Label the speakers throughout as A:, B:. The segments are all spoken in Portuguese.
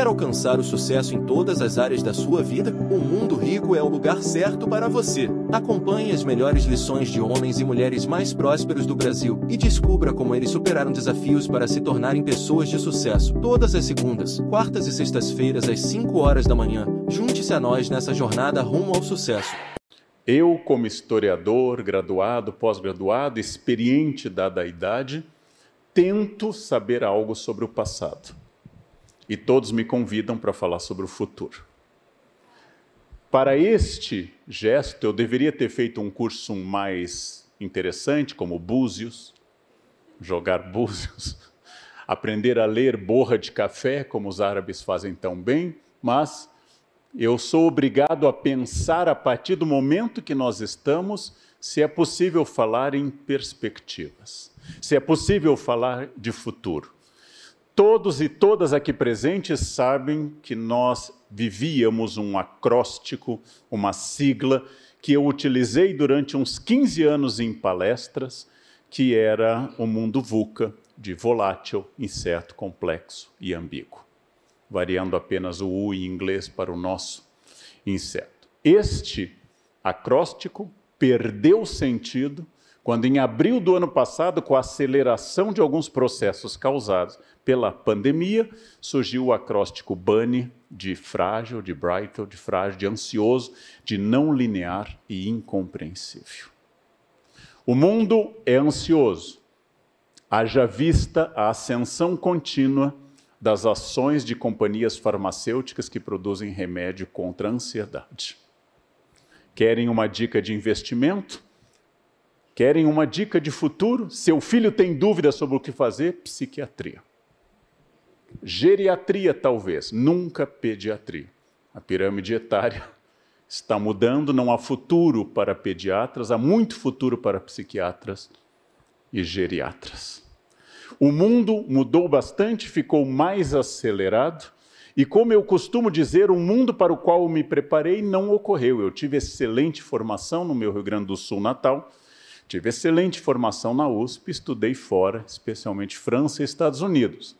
A: Quer alcançar o sucesso em todas as áreas da sua vida? O Mundo Rico é o lugar certo para você. Acompanhe as melhores lições de homens e mulheres mais prósperos do Brasil e descubra como eles superaram desafios para se tornarem pessoas de sucesso. Todas as segundas, quartas e sextas-feiras às 5 horas da manhã. Junte-se a nós nessa jornada rumo ao sucesso.
B: Eu, como historiador, graduado, pós-graduado, experiente dada a idade, tento saber algo sobre o passado e todos me convidam para falar sobre o futuro. Para este gesto, eu deveria ter feito um curso mais interessante, como Búzios, jogar Búzios, aprender a ler borra de café, como os árabes fazem tão bem, mas eu sou obrigado a pensar a partir do momento que nós estamos, se é possível falar em perspectivas, se é possível falar de futuro. Todos e todas aqui presentes sabem que nós vivíamos um acróstico, uma sigla que eu utilizei durante uns 15 anos em palestras, que era o mundo VUCA, de volátil, incerto, complexo e ambíguo, variando apenas o U em inglês para o nosso incerto. Este acróstico perdeu sentido quando, em abril do ano passado, com a aceleração de alguns processos causados pela pandemia, surgiu o acróstico BUNNY, de frágil, de Brightel, de frágil, de ansioso, de não linear e incompreensível. O mundo é ansioso, haja vista a ascensão contínua das ações de companhias farmacêuticas que produzem remédio contra a ansiedade. Querem uma dica de investimento? Querem uma dica de futuro? Seu filho tem dúvida sobre o que fazer? Psiquiatria. Geriatria, talvez, nunca pediatria. A pirâmide etária está mudando, não há futuro para pediatras, há muito futuro para psiquiatras e geriatras. O mundo mudou bastante, ficou mais acelerado, e como eu costumo dizer, o mundo para o qual me preparei não ocorreu. Eu tive excelente formação no meu Rio Grande do Sul natal, tive excelente formação na USP, estudei fora, especialmente França e Estados Unidos.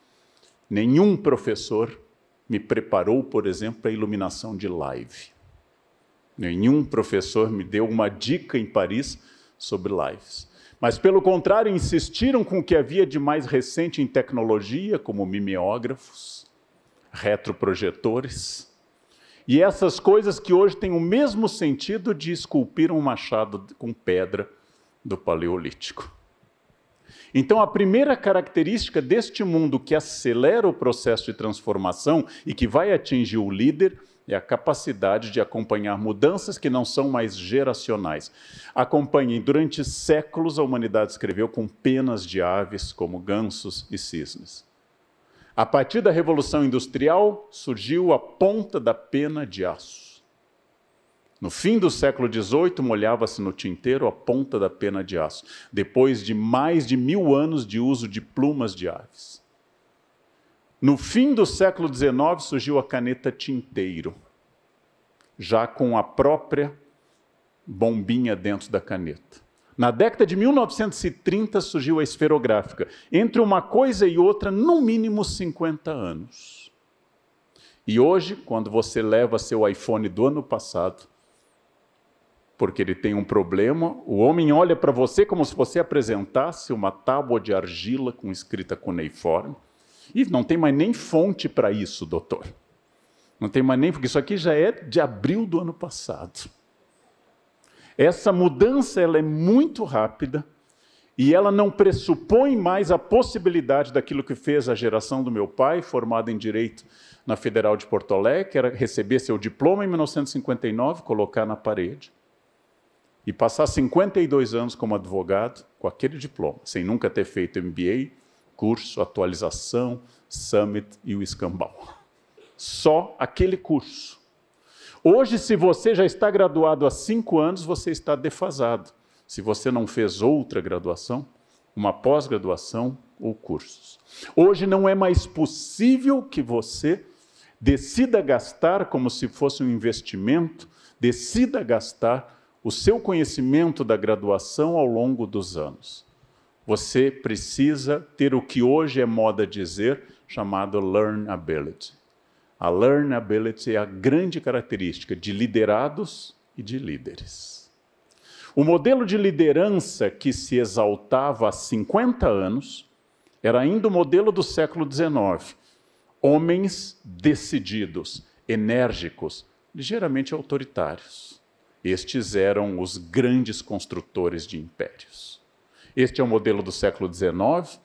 B: Nenhum professor me preparou, por exemplo, para iluminação de live. Nenhum professor me deu uma dica em Paris sobre lives. Mas, pelo contrário, insistiram com o que havia de mais recente em tecnologia, como mimeógrafos, retroprojetores, e essas coisas que hoje têm o mesmo sentido de esculpir um machado com pedra do Paleolítico. Então, a primeira característica deste mundo que acelera o processo de transformação e que vai atingir o líder é a capacidade de acompanhar mudanças que não são mais geracionais. Acompanhem, durante séculos a humanidade escreveu com penas de aves, como gansos e cisnes. A partir da Revolução Industrial surgiu a ponta da pena de aço. No fim do século XVIII, molhava-se no tinteiro a ponta da pena de aço, depois de mais de mil anos de uso de plumas de aves. No fim do século XIX, surgiu a caneta tinteiro, já com a própria bombinha dentro da caneta. Na década de 1930 surgiu a esferográfica. Entre uma coisa e outra, no mínimo 50 anos. E hoje, quando você leva seu iPhone do ano passado, porque ele tem um problema. O homem olha para você como se você apresentasse uma tábua de argila com escrita cuneiforme. E não tem mais nem fonte para isso, doutor. Não tem mais nem, porque isso aqui já é de abril do ano passado. Essa mudança ela é muito rápida e ela não pressupõe mais a possibilidade daquilo que fez a geração do meu pai, formada em direito na Federal de Porto Alegre, que era receber seu diploma em 1959, colocar na parede e passar 52 anos como advogado com aquele diploma, sem nunca ter feito MBA, curso, atualização, summit e o escambau. Só aquele curso. Hoje, se você já está graduado há cinco anos, você está defasado. Se você não fez outra graduação, uma pós-graduação ou cursos. Hoje não é mais possível que você decida gastar como se fosse um investimento, decida gastar o seu conhecimento da graduação ao longo dos anos. Você precisa ter o que hoje é moda dizer chamado learnability. A learnability é a grande característica de liderados e de líderes. O modelo de liderança que se exaltava há 50 anos era ainda o modelo do século XIX. Homens decididos, enérgicos, ligeiramente autoritários. Estes eram os grandes construtores de impérios. Este é o modelo do século XIX,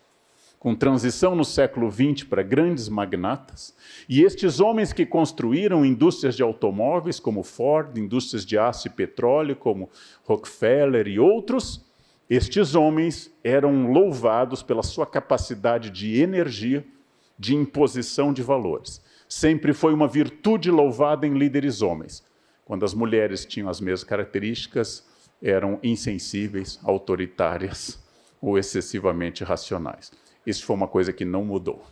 B: com transição no século XX para grandes magnatas. E estes homens que construíram indústrias de automóveis, como Ford, indústrias de aço e petróleo, como Rockefeller e outros, estes homens eram louvados pela sua capacidade de energia, de imposição de valores. Sempre foi uma virtude louvada em líderes homens. Quando as mulheres tinham as mesmas características, eram insensíveis, autoritárias ou excessivamente racionais. Isso foi uma coisa que não mudou.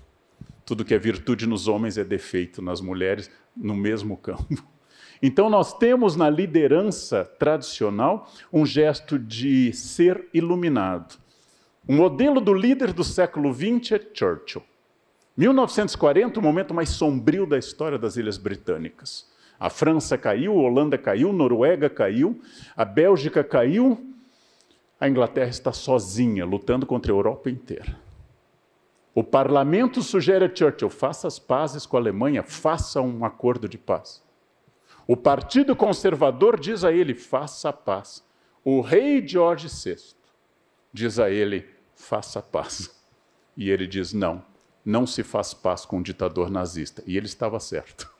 B: Tudo que é virtude nos homens é defeito nas mulheres, no mesmo campo. Então, nós temos na liderança tradicional um gesto de ser iluminado. O modelo do líder do século XX é Churchill. 1940, o momento mais sombrio da história das Ilhas Britânicas. A França caiu, a Holanda caiu, a Noruega caiu, a Bélgica caiu, a Inglaterra está sozinha, lutando contra a Europa inteira. O parlamento sugere a Churchill: faça as pazes com a Alemanha, faça um acordo de paz. O Partido Conservador diz a ele: faça a paz. O rei George VI diz a ele: faça a paz. E ele diz: não, não se faz paz com um ditador nazista. E ele estava certo.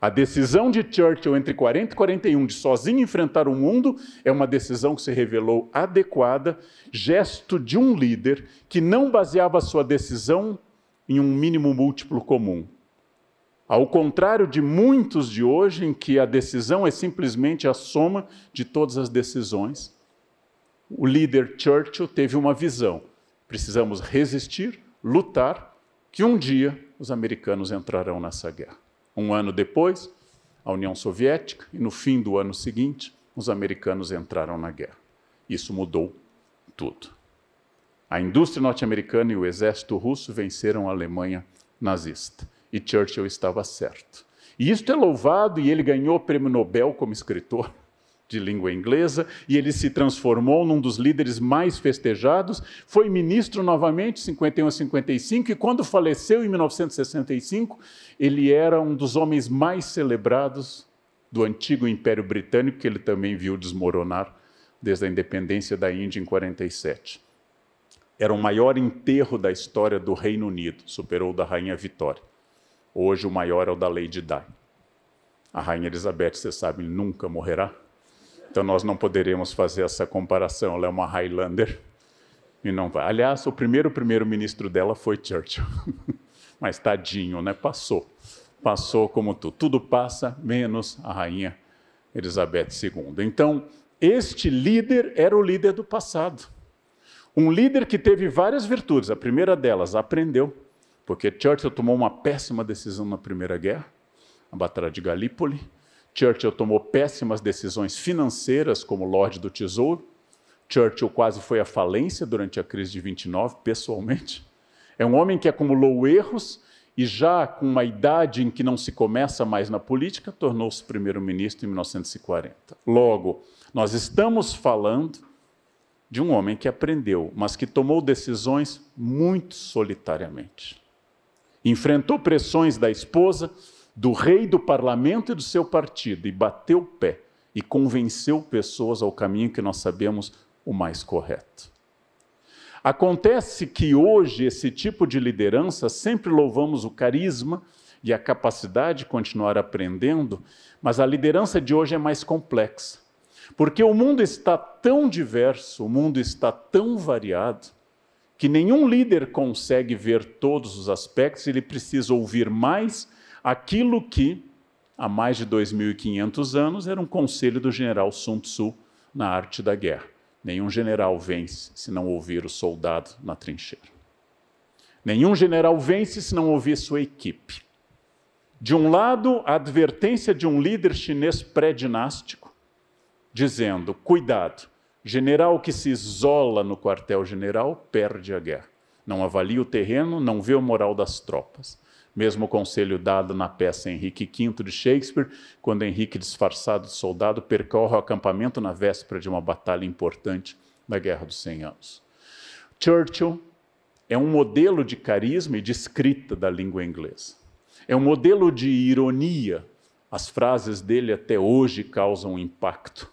B: A decisão de Churchill entre 40 e 41 de sozinho enfrentar o mundo é uma decisão que se revelou adequada, gesto de um líder que não baseava sua decisão em um mínimo múltiplo comum, ao contrário de muitos de hoje, em que a decisão é simplesmente a soma de todas as decisões, o líder Churchill teve uma visão: precisamos resistir, lutar, que um dia os americanos entrarão nessa guerra. Um ano depois, a União Soviética, e no fim do ano seguinte, os americanos entraram na guerra. Isso mudou tudo. A indústria norte-americana e o exército russo venceram a Alemanha nazista e Churchill estava certo. E isto é louvado, e ele ganhou o prêmio Nobel como escritor de língua inglesa, e ele se transformou num dos líderes mais festejados, foi ministro novamente, 51 a 55, e quando faleceu em 1965, ele era um dos homens mais celebrados do antigo Império Britânico, que ele também viu desmoronar desde a independência da Índia em 47. Era o maior enterro da história do Reino Unido, superou o da Rainha Vitória. Hoje o maior é o da Lady Di. A rainha Elizabeth, você sabe, nunca morrerá. Então nós não poderemos fazer essa comparação. Ela é uma Highlander e não vai. Aliás, o primeiro primeiro-ministro dela foi Churchill. Mas tadinho, né? Passou. Passou como tudo. Tudo passa, menos a rainha Elizabeth II. Então, este líder era o líder do passado. Um líder que teve várias virtudes. A primeira delas, aprendeu porque Churchill tomou uma péssima decisão na Primeira Guerra, a Batalha de Galípoli. Churchill tomou péssimas decisões financeiras como Lorde do Tesouro. Churchill quase foi à falência durante a crise de 29, pessoalmente. É um homem que acumulou erros e já com uma idade em que não se começa mais na política, tornou-se primeiro-ministro em 1940. Logo, nós estamos falando de um homem que aprendeu, mas que tomou decisões muito solitariamente. Enfrentou pressões da esposa, do rei, do parlamento e do seu partido e bateu o pé e convenceu pessoas ao caminho que nós sabemos o mais correto. Acontece que hoje esse tipo de liderança sempre louvamos o carisma e a capacidade de continuar aprendendo, mas a liderança de hoje é mais complexa. Porque o mundo está tão diverso, o mundo está tão variado, que nenhum líder consegue ver todos os aspectos, ele precisa ouvir mais aquilo que, há mais de 2.500 anos, era um conselho do general Sun Tzu na arte da guerra. Nenhum general vence se não ouvir o soldado na trincheira. Nenhum general vence se não ouvir sua equipe. De um lado, a advertência de um líder chinês pré-dinástico, dizendo: cuidado, General que se isola no quartel-general perde a guerra. Não avalia o terreno, não vê o moral das tropas. Mesmo conselho dado na peça Henrique V de Shakespeare, quando Henrique, disfarçado de soldado, percorre o acampamento na véspera de uma batalha importante da Guerra dos Cem Anos. Churchill é um modelo de carisma e de escrita da língua inglesa. É um modelo de ironia. As frases dele até hoje causam impacto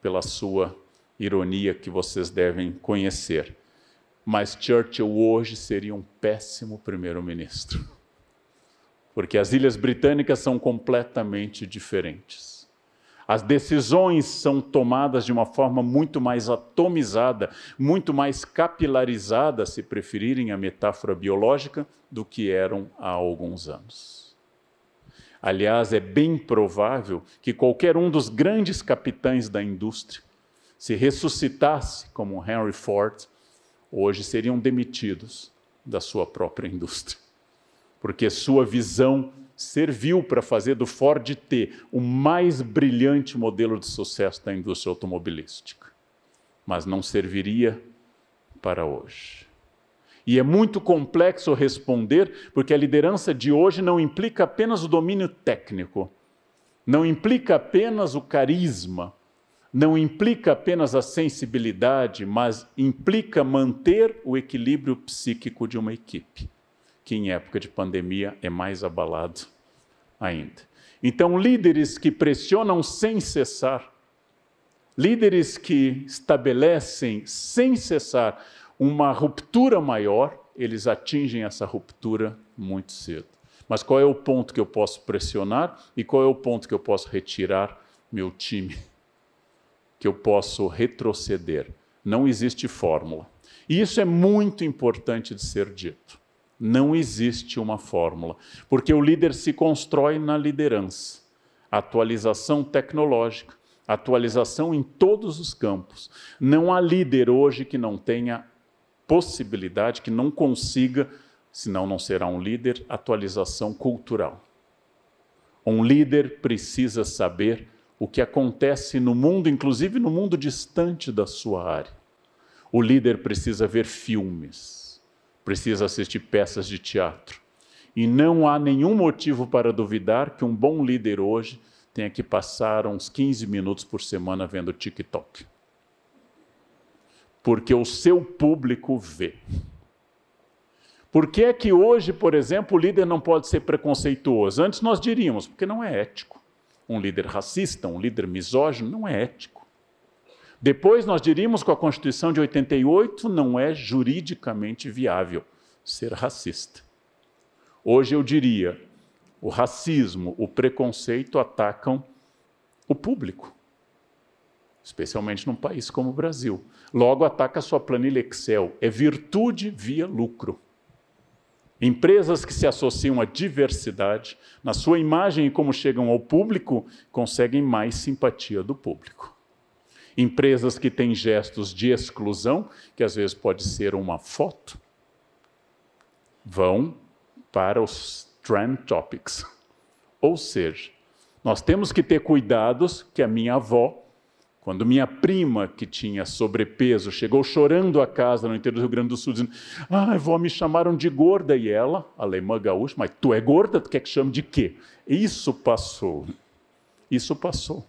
B: pela sua ironia que vocês devem conhecer. Mas Churchill hoje seria um péssimo primeiro-ministro porque as ilhas britânicas são completamente diferentes. As decisões são tomadas de uma forma muito mais atomizada, muito mais capilarizada, se preferirem a metáfora biológica, do que eram há alguns anos. Aliás, é bem provável que qualquer um dos grandes capitães da indústria, se ressuscitasse como Henry Ford, hoje seriam demitidos da sua própria indústria porque sua visão serviu para fazer do Ford T o mais brilhante modelo de sucesso da indústria automobilística, mas não serviria para hoje. E é muito complexo responder, porque a liderança de hoje não implica apenas o domínio técnico, não implica apenas o carisma, não implica apenas a sensibilidade, mas implica manter o equilíbrio psíquico de uma equipe que em época de pandemia é mais abalado ainda. Então, líderes que pressionam sem cessar, líderes que estabelecem sem cessar uma ruptura maior, eles atingem essa ruptura muito cedo. Mas qual é o ponto que eu posso pressionar e qual é o ponto que eu posso retirar meu time? Que eu posso retroceder. Não existe fórmula. E isso é muito importante de ser dito. Não existe uma fórmula, porque o líder se constrói na liderança. Atualização tecnológica, atualização em todos os campos. Não há líder hoje que não tenha possibilidade, que não consiga, senão não será um líder, atualização cultural. Um líder precisa saber o que acontece no mundo, inclusive no mundo distante da sua área. O líder precisa ver filmes precisa assistir peças de teatro. E não há nenhum motivo para duvidar que um bom líder hoje tenha que passar uns 15 minutos por semana vendo TikTok. Porque o seu público vê. Por que é que hoje, por exemplo, o líder não pode ser preconceituoso? Antes nós diríamos, porque não é ético. Um líder racista, um líder misógino, não é ético. Depois nós diríamos que a Constituição de 88 não é juridicamente viável ser racista. Hoje eu diria, o racismo, o preconceito atacam o público, especialmente num país como o Brasil. Logo ataca a sua planilha Excel, é virtude via lucro. Empresas que se associam à diversidade, na sua imagem e como chegam ao público, conseguem mais simpatia do público. Empresas que têm gestos de exclusão, que às vezes pode ser uma foto, vão para os trend topics. Ou seja, nós temos que ter cuidados que a minha avó, quando minha prima, que tinha sobrepeso, chegou chorando a casa no interior do Rio Grande do Sul, dizendo: Ah, avó, me chamaram de gorda. E ela, alemã gaúcha, mas tu é gorda? Tu quer que chame de quê? Isso passou. Isso passou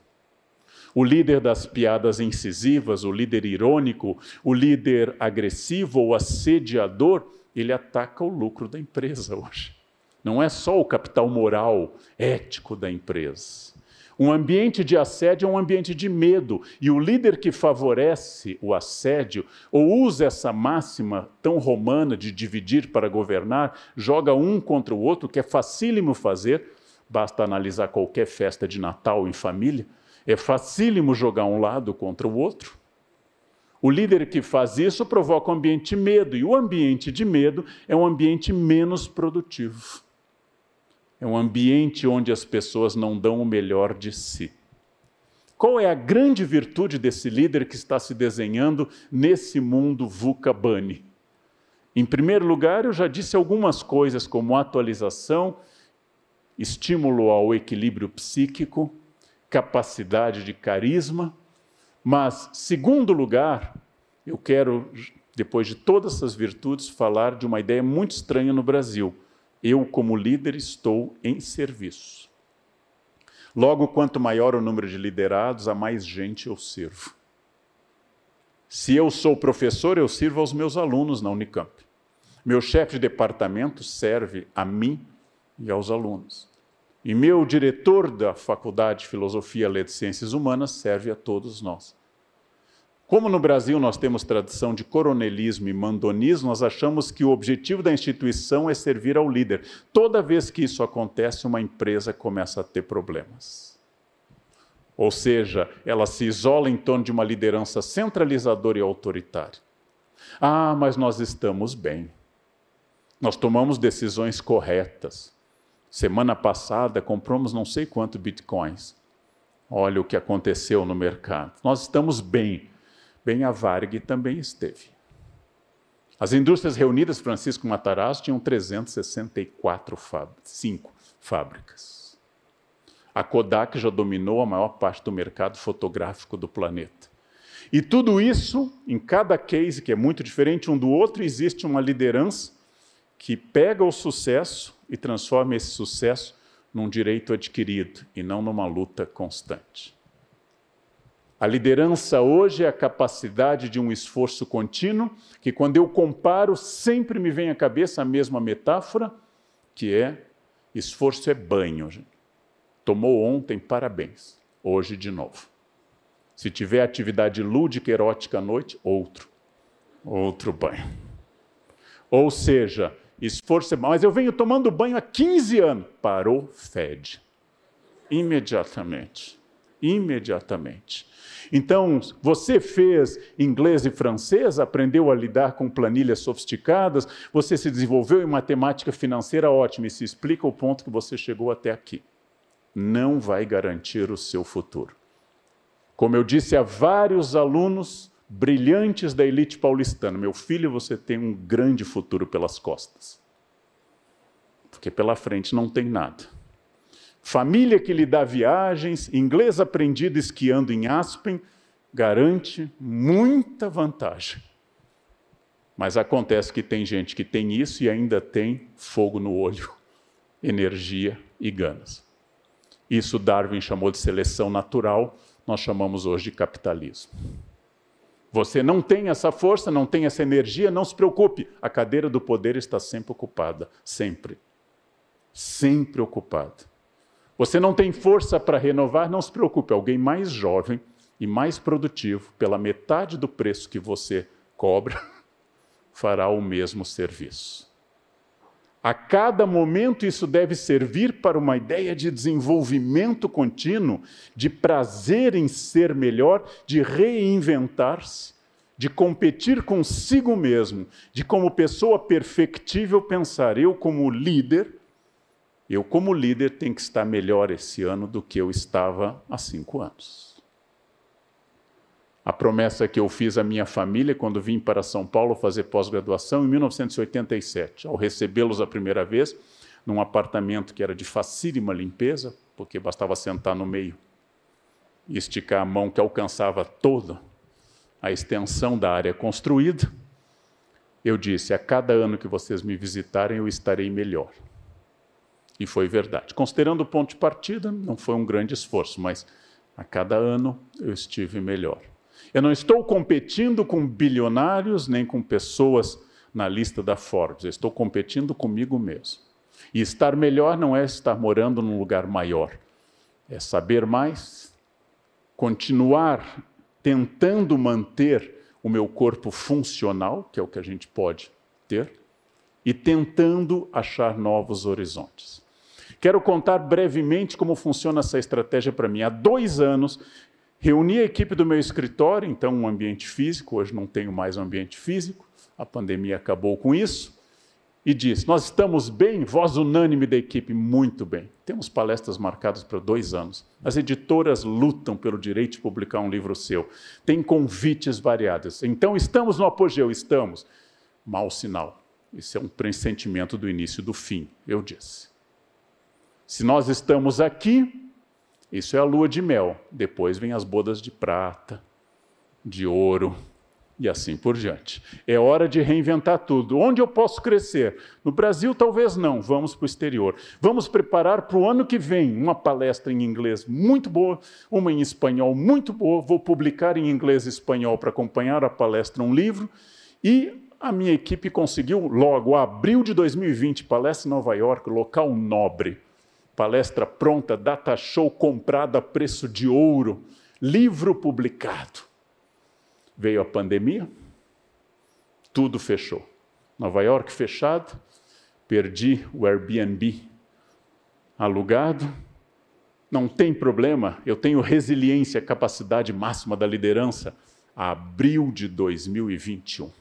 B: o líder das piadas incisivas, o líder irônico, o líder agressivo ou assediador, ele ataca o lucro da empresa hoje. Não é só o capital moral, ético da empresa. Um ambiente de assédio é um ambiente de medo, e o líder que favorece o assédio ou usa essa máxima tão romana de dividir para governar, joga um contra o outro, que é facílimo fazer, basta analisar qualquer festa de Natal em família é facílimo jogar um lado contra o outro. O líder que faz isso provoca um ambiente de medo, e o ambiente de medo é um ambiente menos produtivo. É um ambiente onde as pessoas não dão o melhor de si. Qual é a grande virtude desse líder que está se desenhando nesse mundo VUCA Bunny? Em primeiro lugar, eu já disse algumas coisas, como atualização, estímulo ao equilíbrio psíquico, capacidade de carisma, mas, segundo lugar, eu quero, depois de todas essas virtudes, falar de uma ideia muito estranha no Brasil, Eu, como líder, estou em serviço. Logo, quanto maior o número de liderados, a mais gente eu sirvo. Se eu sou professor, eu sirvo aos meus alunos na Unicamp. Meu chefe de departamento serve a mim e aos alunos. E meu diretor da Faculdade de Filosofia, Letras e Ciências Humanas serve a todos nós. Como no Brasil nós temos tradição de coronelismo e mandonismo, nós achamos que o objetivo da instituição é servir ao líder. Toda vez que isso acontece, uma empresa começa a ter problemas. Ou seja, ela se isola em torno de uma liderança centralizadora e autoritária. Ah, mas nós estamos bem. Nós tomamos decisões corretas. Semana passada compramos não sei quanto bitcoins. Olha o que aconteceu no mercado. Nós estamos bem Bem, a Varg também esteve. As indústrias reunidas Francisco Matarazzo tinham 364 fábricas, cinco fábricas. A Kodak já dominou a maior parte do mercado fotográfico do planeta. E tudo isso, em cada case que é muito diferente um do outro, existe uma liderança que pega o sucesso e transforma esse sucesso num direito adquirido e não numa luta constante. A liderança hoje é a capacidade de um esforço contínuo, que quando eu comparo, sempre me vem à cabeça a mesma metáfora, que é esforço é banho. Tomou ontem, parabéns. Hoje de novo. Se tiver atividade lúdica, erótica à noite, outro. Outro banho. Ou seja, esforço é mas eu venho tomando banho há 15 anos. Parou, fede. Imediatamente. Imediatamente. Então, você fez inglês e francês, aprendeu a lidar com planilhas sofisticadas, você se desenvolveu em matemática financeira ótima e se explica o ponto que você chegou até aqui. Não vai garantir o seu futuro. Como eu disse a vários alunos brilhantes da elite paulistana, meu filho, você tem um grande futuro pelas costas. Porque pela frente não tem nada família que lhe dá viagens, inglês aprendido esquiando em Aspen, garante muita vantagem. Mas acontece que tem gente que tem isso e ainda tem fogo no olho, energia e ganas. Isso Darwin chamou de seleção natural, nós chamamos hoje de capitalismo. Você não tem essa força, não tem essa energia, não se preocupe, a cadeira do poder está sempre ocupada, sempre. Sempre ocupada. Você não tem força para renovar, não se preocupe, alguém mais jovem e mais produtivo, pela metade do preço que você cobra, fará o mesmo serviço. A cada momento isso deve servir para uma ideia de desenvolvimento contínuo, de prazer em ser melhor, de reinventar-se, de competir consigo mesmo, de como pessoa perfectível pensar eu como líder eu, como líder, tenho que estar melhor esse ano do que eu estava há cinco anos. A promessa que eu fiz à minha família quando vim para São Paulo fazer pós-graduação em 1987, ao recebê-los a primeira vez, num apartamento que era de facílima limpeza, porque bastava sentar no meio e esticar a mão que alcançava toda a extensão da área construída, eu disse: a cada ano que vocês me visitarem, eu estarei melhor. E foi verdade. Considerando o ponto de partida, não foi um grande esforço, mas a cada ano eu estive melhor. Eu não estou competindo com bilionários nem com pessoas na lista da Forbes, eu estou competindo comigo mesmo. E estar melhor não é estar morando num lugar maior, é saber mais, continuar tentando manter o meu corpo funcional, que é o que a gente pode ter, e tentando achar novos horizontes. Quero contar brevemente como funciona essa estratégia para mim. Há dois anos, reuni a equipe do meu escritório, então um ambiente físico, hoje não tenho mais um ambiente físico, a pandemia acabou com isso, e disse: Nós estamos bem, voz unânime da equipe, muito bem. Temos palestras marcadas para dois anos. As editoras lutam pelo direito de publicar um livro seu. Tem convites variados. Então, estamos no apogeu, estamos. Mau sinal. Isso é um pressentimento do início do fim, eu disse. Se nós estamos aqui, isso é a lua de mel. Depois vem as bodas de prata, de ouro, e assim por diante. É hora de reinventar tudo. Onde eu posso crescer? No Brasil, talvez não. Vamos para o exterior. Vamos preparar para o ano que vem uma palestra em inglês muito boa, uma em espanhol muito boa. Vou publicar em inglês e espanhol para acompanhar a palestra um livro. E a minha equipe conseguiu, logo, abril de 2020, palestra em Nova York, local nobre. Palestra pronta, data show comprada a preço de ouro, livro publicado Veio a pandemia, tudo fechou. Nova York fechado, perdi o Airbnb alugado. Não tem problema, eu tenho resiliência, capacidade máxima da liderança. Abril de 2021.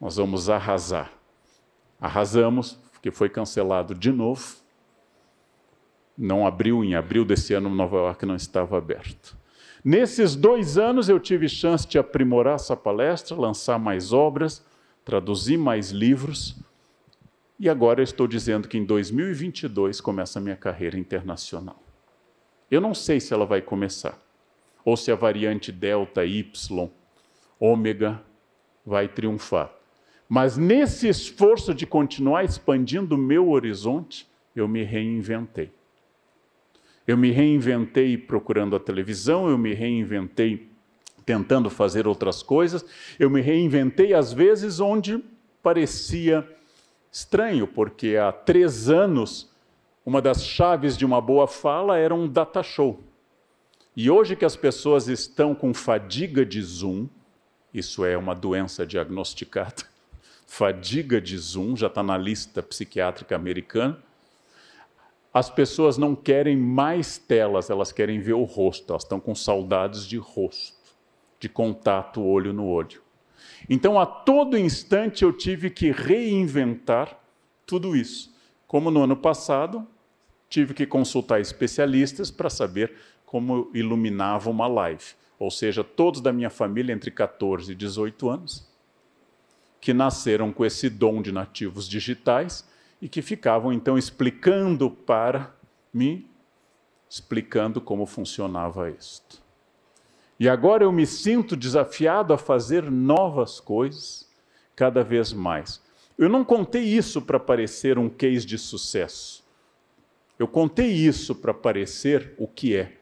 B: Nós vamos arrasar. Arrasamos, porque foi cancelado de novo. Não abriu, em abril desse ano, Nova York não estava aberto. Nesses dois anos eu tive chance de aprimorar essa palestra, lançar mais obras, traduzir mais livros. E agora eu estou dizendo que em 2022 começa a minha carreira internacional. Eu não sei se ela vai começar, ou se a variante Delta, Y, Ômega vai triunfar. Mas nesse esforço de continuar expandindo o meu horizonte, eu me reinventei. Eu me reinventei procurando a televisão, eu me reinventei tentando fazer outras coisas, eu me reinventei às vezes onde parecia estranho, porque há três anos uma das chaves de uma boa fala era um data show. E hoje que as pessoas estão com fadiga de Zoom, isso é uma doença diagnosticada, fadiga de Zoom, já está na lista psiquiátrica americana as pessoas não querem mais telas, elas querem ver o rosto, elas estão com saudades de rosto, de contato olho no olho. Então, a todo instante eu tive que reinventar tudo isso. Como no ano passado, tive que consultar especialistas para saber como iluminava uma live. Ou seja, todos da minha família entre 14 e 18 anos, que nasceram com esse dom de nativos digitais, e que ficavam então explicando para mim, explicando como funcionava isto. E agora eu me sinto desafiado a fazer novas coisas cada vez mais. Eu não contei isso para parecer um case de sucesso. Eu contei isso para parecer o que é,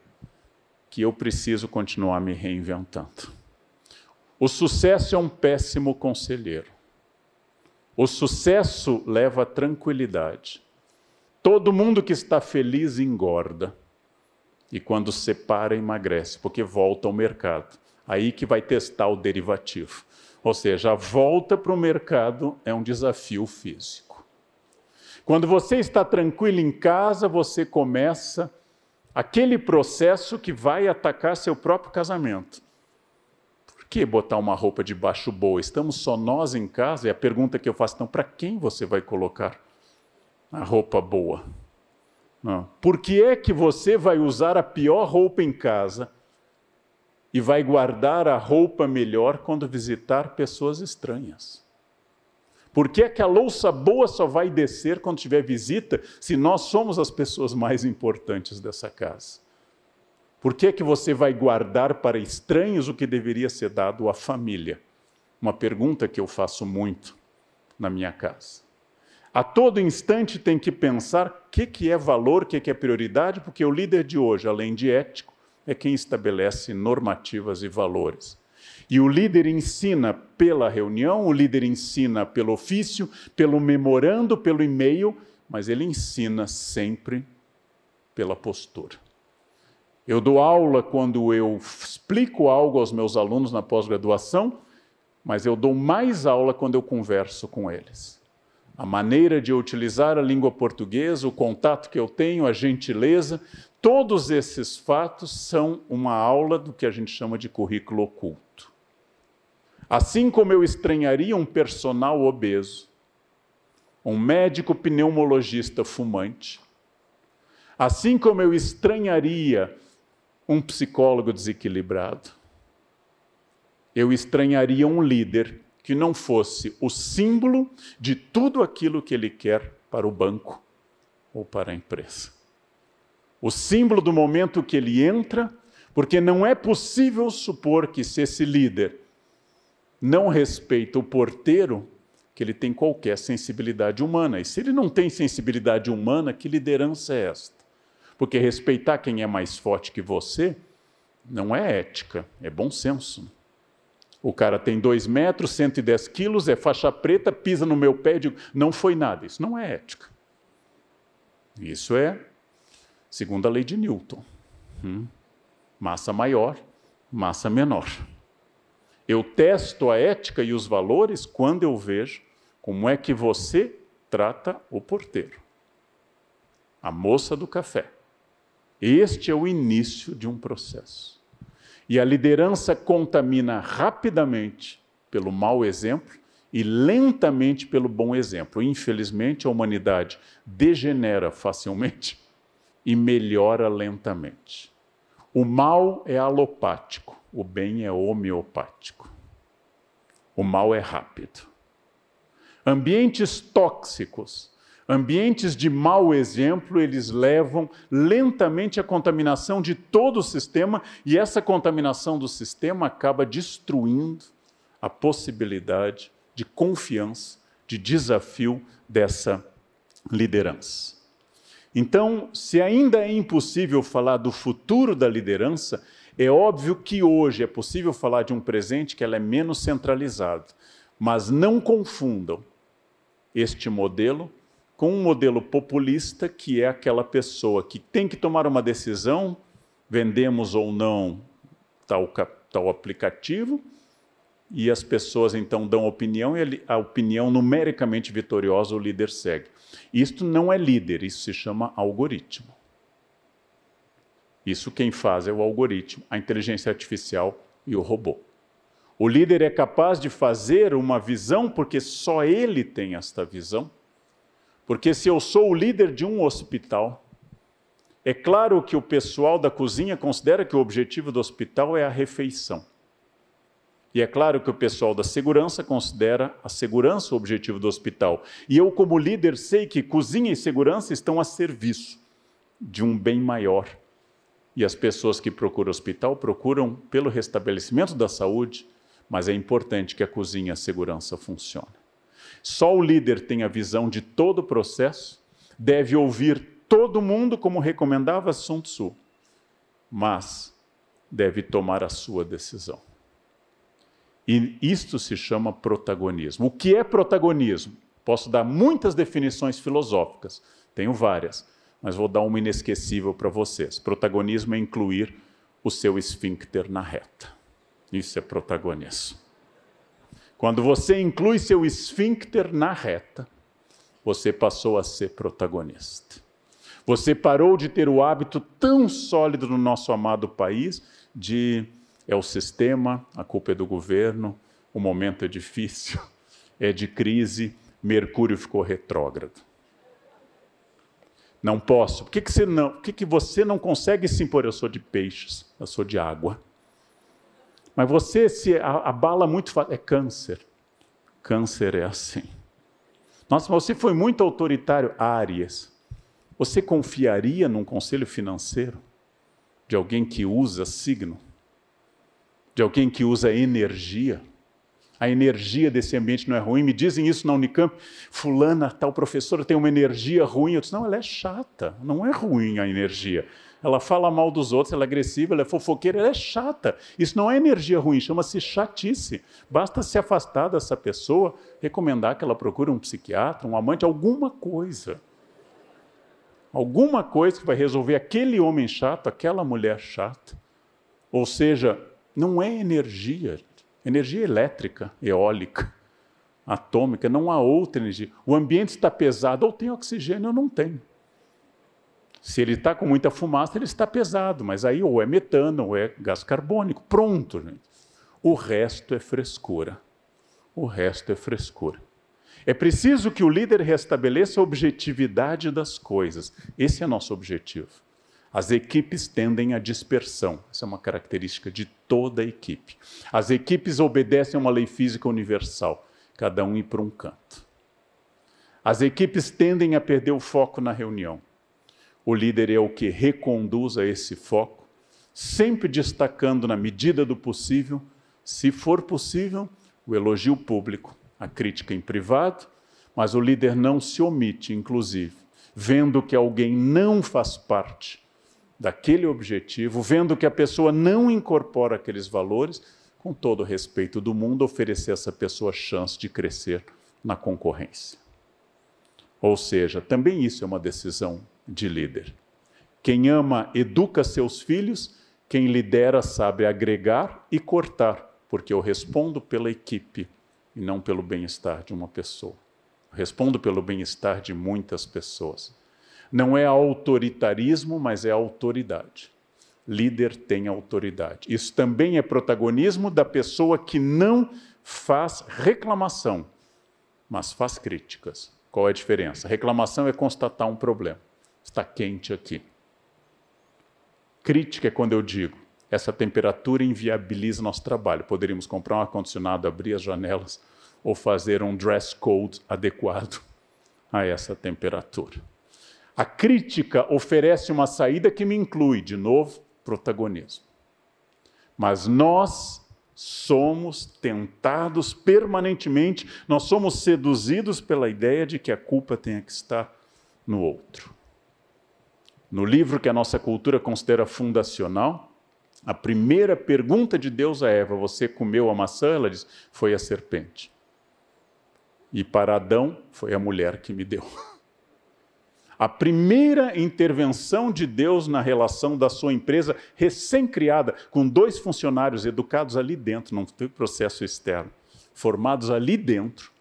B: que eu preciso continuar me reinventando. O sucesso é um péssimo conselheiro. O sucesso leva tranquilidade. Todo mundo que está feliz engorda. E quando separa, emagrece, porque volta ao mercado. Aí que vai testar o derivativo. Ou seja, a volta para o mercado é um desafio físico. Quando você está tranquilo em casa, você começa aquele processo que vai atacar seu próprio casamento que botar uma roupa de baixo boa? Estamos só nós em casa? E a pergunta que eu faço, então, para quem você vai colocar a roupa boa? Não. Por que é que você vai usar a pior roupa em casa e vai guardar a roupa melhor quando visitar pessoas estranhas? Por que é que a louça boa só vai descer quando tiver visita se nós somos as pessoas mais importantes dessa casa? Por que é que você vai guardar para estranhos o que deveria ser dado à família? Uma pergunta que eu faço muito na minha casa. A todo instante tem que pensar o que, que é valor, o que, que é prioridade, porque o líder de hoje, além de ético, é quem estabelece normativas e valores. E o líder ensina pela reunião, o líder ensina pelo ofício, pelo memorando, pelo e-mail, mas ele ensina sempre pela postura. Eu dou aula quando eu explico algo aos meus alunos na pós-graduação, mas eu dou mais aula quando eu converso com eles. A maneira de utilizar a língua portuguesa, o contato que eu tenho, a gentileza, todos esses fatos são uma aula do que a gente chama de currículo oculto. Assim como eu estranharia um personal obeso, um médico pneumologista fumante, assim como eu estranharia um psicólogo desequilibrado. Eu estranharia um líder que não fosse o símbolo de tudo aquilo que ele quer para o banco ou para a empresa. O símbolo do momento que ele entra, porque não é possível supor que se esse líder não respeita o porteiro, que ele tem qualquer sensibilidade humana. E se ele não tem sensibilidade humana, que liderança é esta? Porque respeitar quem é mais forte que você não é ética, é bom senso. O cara tem dois metros, 110 quilos, é faixa preta, pisa no meu pé e digo, não foi nada. Isso não é ética. Isso é segundo a lei de Newton. Hum. Massa maior, massa menor. Eu testo a ética e os valores quando eu vejo como é que você trata o porteiro, a moça do café. Este é o início de um processo. E a liderança contamina rapidamente pelo mau exemplo e lentamente pelo bom exemplo. Infelizmente, a humanidade degenera facilmente e melhora lentamente. O mal é alopático, o bem é homeopático. O mal é rápido. Ambientes tóxicos, ambientes de mau exemplo, eles levam lentamente à contaminação de todo o sistema e essa contaminação do sistema acaba destruindo a possibilidade de confiança, de desafio dessa liderança. Então, se ainda é impossível falar do futuro da liderança, é óbvio que hoje é possível falar de um presente que ela é menos centralizado. Mas não confundam este modelo com um modelo populista que é aquela pessoa que tem que tomar uma decisão, vendemos ou não tal, tal aplicativo, e as pessoas então dão opinião e a opinião numericamente vitoriosa o líder segue. Isto não é líder, isso se chama algoritmo. Isso quem faz é o algoritmo, a inteligência artificial e o robô. O líder é capaz de fazer uma visão porque só ele tem esta visão. Porque se eu sou o líder de um hospital, é claro que o pessoal da cozinha considera que o objetivo do hospital é a refeição. E é claro que o pessoal da segurança considera a segurança o objetivo do hospital. E eu, como líder, sei que cozinha e segurança estão a serviço de um bem maior. E as pessoas que procuram hospital procuram pelo restabelecimento da saúde, mas é importante que a cozinha e a segurança funcionem. Só o líder tem a visão de todo o processo, deve ouvir todo mundo, como recomendava Sun Tzu, mas deve tomar a sua decisão. E isto se chama protagonismo. O que é protagonismo? Posso dar muitas definições filosóficas, tenho várias, mas vou dar uma inesquecível para vocês. Protagonismo é incluir o seu esfíncter na reta. Isso é protagonismo. Quando você inclui seu esfíncter na reta, você passou a ser protagonista. Você parou de ter o hábito tão sólido no nosso amado país de é o sistema, a culpa é do governo, o momento é difícil, é de crise, Mercúrio ficou retrógrado. Não posso. Por que, que, você, não, por que, que você não consegue se impor? Eu sou de peixes, eu sou de água. Mas você se abala muito fácil. É câncer. Câncer é assim. Nossa, mas você foi muito autoritário. Áries. Você confiaria num conselho financeiro de alguém que usa signo? de alguém que usa energia. A energia desse ambiente não é ruim. Me dizem isso na Unicamp. Fulana, tal professora, tem uma energia ruim. Eu disse, não, ela é chata. Não é ruim a energia. Ela fala mal dos outros, ela é agressiva, ela é fofoqueira, ela é chata. Isso não é energia ruim, chama-se chatice. Basta se afastar dessa pessoa, recomendar que ela procure um psiquiatra, um amante, alguma coisa. Alguma coisa que vai resolver aquele homem chato, aquela mulher chata. Ou seja, não é energia, energia elétrica, eólica, atômica, não há outra energia. O ambiente está pesado, ou tem oxigênio ou não tem. Se ele está com muita fumaça, ele está pesado, mas aí ou é metano ou é gás carbônico. Pronto, gente. O resto é frescura. O resto é frescura. É preciso que o líder restabeleça a objetividade das coisas. Esse é nosso objetivo. As equipes tendem à dispersão. Essa é uma característica de toda equipe. As equipes obedecem a uma lei física universal, cada um ir para um canto. As equipes tendem a perder o foco na reunião. O líder é o que reconduz a esse foco, sempre destacando na medida do possível, se for possível, o elogio público, a crítica em privado, mas o líder não se omite, inclusive, vendo que alguém não faz parte daquele objetivo, vendo que a pessoa não incorpora aqueles valores, com todo o respeito do mundo, oferecer a essa pessoa chance de crescer na concorrência. Ou seja, também isso é uma decisão de líder. Quem ama educa seus filhos, quem lidera sabe agregar e cortar, porque eu respondo pela equipe e não pelo bem-estar de uma pessoa. Eu respondo pelo bem-estar de muitas pessoas. Não é autoritarismo, mas é autoridade. Líder tem autoridade. Isso também é protagonismo da pessoa que não faz reclamação, mas faz críticas. Qual é a diferença? Reclamação é constatar um problema. Está quente aqui. Crítica é quando eu digo, essa temperatura inviabiliza nosso trabalho. Poderíamos comprar um ar-condicionado, abrir as janelas ou fazer um dress code adequado a essa temperatura. A crítica oferece uma saída que me inclui, de novo, protagonismo. Mas nós somos tentados permanentemente, nós somos seduzidos pela ideia de que a culpa tenha que estar no outro. No livro que a nossa cultura considera fundacional, a primeira pergunta de Deus a Eva: Você comeu a maçã? Ela diz: Foi a serpente. E para Adão, foi a mulher que me deu. A primeira intervenção de Deus na relação da sua empresa recém-criada, com dois funcionários educados ali dentro, não tem processo externo, formados ali dentro.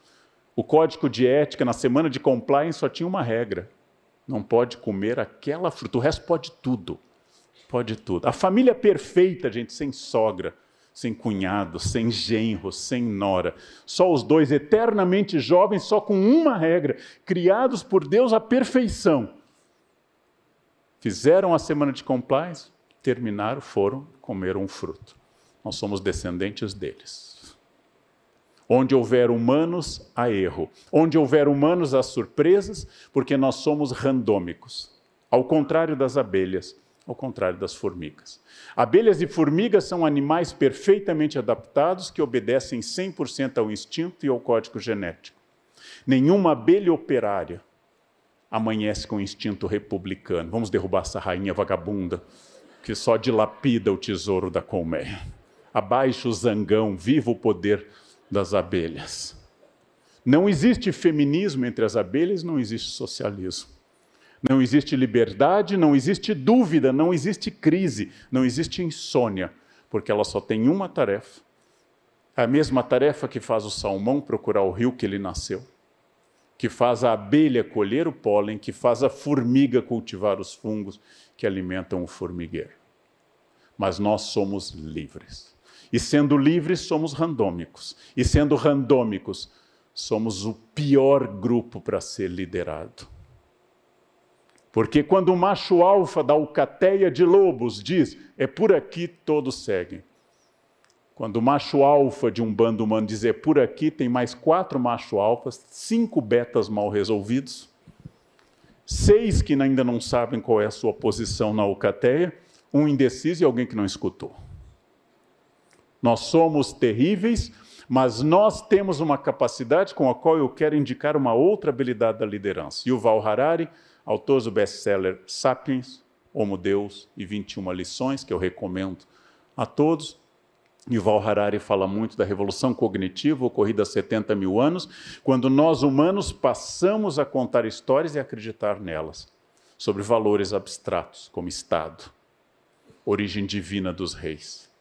B: O código de ética, na semana de compliance, só tinha uma regra: não pode comer aquela fruta, o resto pode tudo. Pode tudo. A família perfeita, gente, sem sogra, sem cunhado, sem genro, sem nora. Só os dois eternamente jovens, só com uma regra, criados por Deus à perfeição. Fizeram a semana de compliance, terminaram, foram, comeram um fruto. Nós somos descendentes deles. Onde houver humanos, há erro. Onde houver humanos, há surpresas, porque nós somos randômicos. Ao contrário das abelhas, ao contrário das formigas. Abelhas e formigas são animais perfeitamente adaptados que obedecem 100% ao instinto e ao código genético. Nenhuma abelha operária amanhece com instinto republicano. Vamos derrubar essa rainha vagabunda que só dilapida o tesouro da colmeia. Abaixo o zangão, viva o poder das abelhas. Não existe feminismo entre as abelhas, não existe socialismo. Não existe liberdade, não existe dúvida, não existe crise, não existe insônia, porque ela só tem uma tarefa. A mesma tarefa que faz o salmão procurar o rio que ele nasceu, que faz a abelha colher o pólen, que faz a formiga cultivar os fungos que alimentam o formigueiro. Mas nós somos livres. E sendo livres, somos randômicos. E sendo randômicos, somos o pior grupo para ser liderado. Porque quando o macho alfa da alcateia de lobos diz, é por aqui todos seguem. Quando o macho alfa de um bando humano diz, é por aqui, tem mais quatro macho alfas, cinco betas mal resolvidos, seis que ainda não sabem qual é a sua posição na alcateia, um indeciso e alguém que não escutou. Nós somos terríveis, mas nós temos uma capacidade com a qual eu quero indicar uma outra habilidade da liderança. Yuval Harari autor do best-seller Sapiens, Homo Deus e 21 lições, que eu recomendo a todos. Yuval Harari fala muito da revolução cognitiva ocorrida há 70 mil anos, quando nós humanos passamos a contar histórias e acreditar nelas, sobre valores abstratos, como Estado, origem divina dos reis.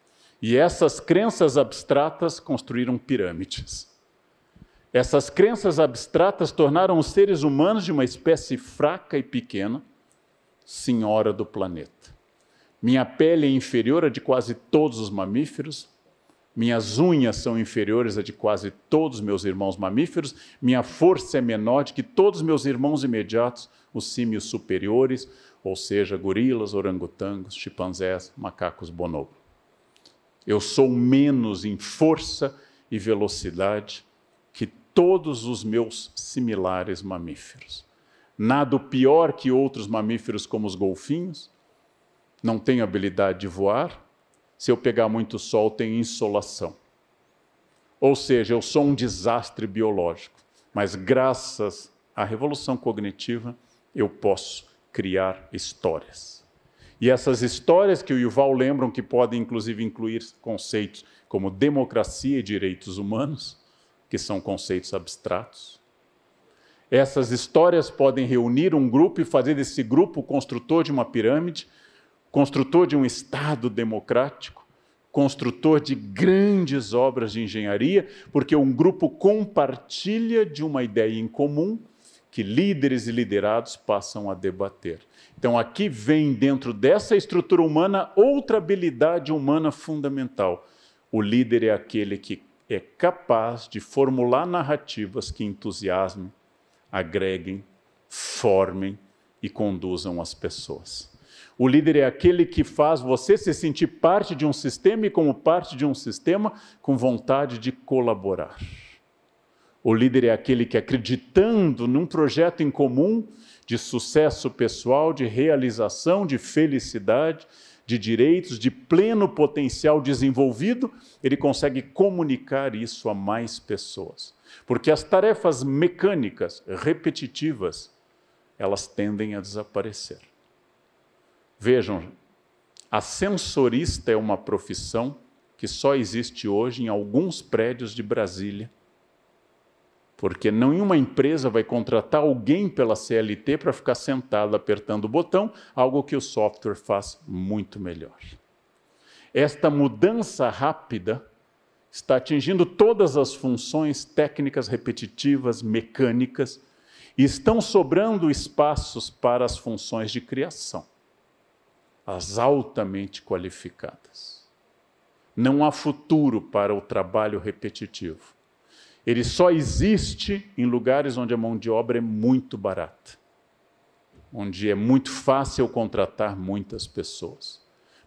B: E essas crenças abstratas construíram pirâmides. Essas crenças abstratas tornaram os seres humanos de uma espécie fraca e pequena, senhora do planeta. Minha pele é inferior à de quase todos os mamíferos, minhas unhas são inferiores à de quase todos os meus irmãos mamíferos, minha força é menor de que todos os meus irmãos imediatos, os símios superiores, ou seja, gorilas, orangotangos, chimpanzés, macacos bonobo. Eu sou menos em força e velocidade todos os meus similares mamíferos. Nado pior que outros mamíferos como os golfinhos. Não tenho habilidade de voar. Se eu pegar muito sol, tenho insolação. Ou seja, eu sou um desastre biológico, mas graças à revolução cognitiva eu posso criar histórias. E essas histórias que o Yuval lembram que podem inclusive incluir conceitos como democracia e direitos humanos, que são conceitos abstratos. Essas histórias podem reunir um grupo e fazer desse grupo o construtor de uma pirâmide, construtor de um Estado democrático, construtor de grandes obras de engenharia, porque um grupo compartilha de uma ideia em comum que líderes e liderados passam a debater. Então, aqui vem dentro dessa estrutura humana outra habilidade humana fundamental. O líder é aquele que é capaz de formular narrativas que entusiasmem, agreguem, formem e conduzam as pessoas. O líder é aquele que faz você se sentir parte de um sistema e, como parte de um sistema, com vontade de colaborar. O líder é aquele que, acreditando num projeto em comum de sucesso pessoal, de realização, de felicidade, de direitos, de pleno potencial desenvolvido, ele consegue comunicar isso a mais pessoas. Porque as tarefas mecânicas, repetitivas, elas tendem a desaparecer. Vejam, ascensorista é uma profissão que só existe hoje em alguns prédios de Brasília porque nenhuma empresa vai contratar alguém pela CLT para ficar sentado apertando o botão, algo que o software faz muito melhor. Esta mudança rápida está atingindo todas as funções técnicas repetitivas, mecânicas, e estão sobrando espaços para as funções de criação, as altamente qualificadas. Não há futuro para o trabalho repetitivo. Ele só existe em lugares onde a mão de obra é muito barata, onde é muito fácil contratar muitas pessoas,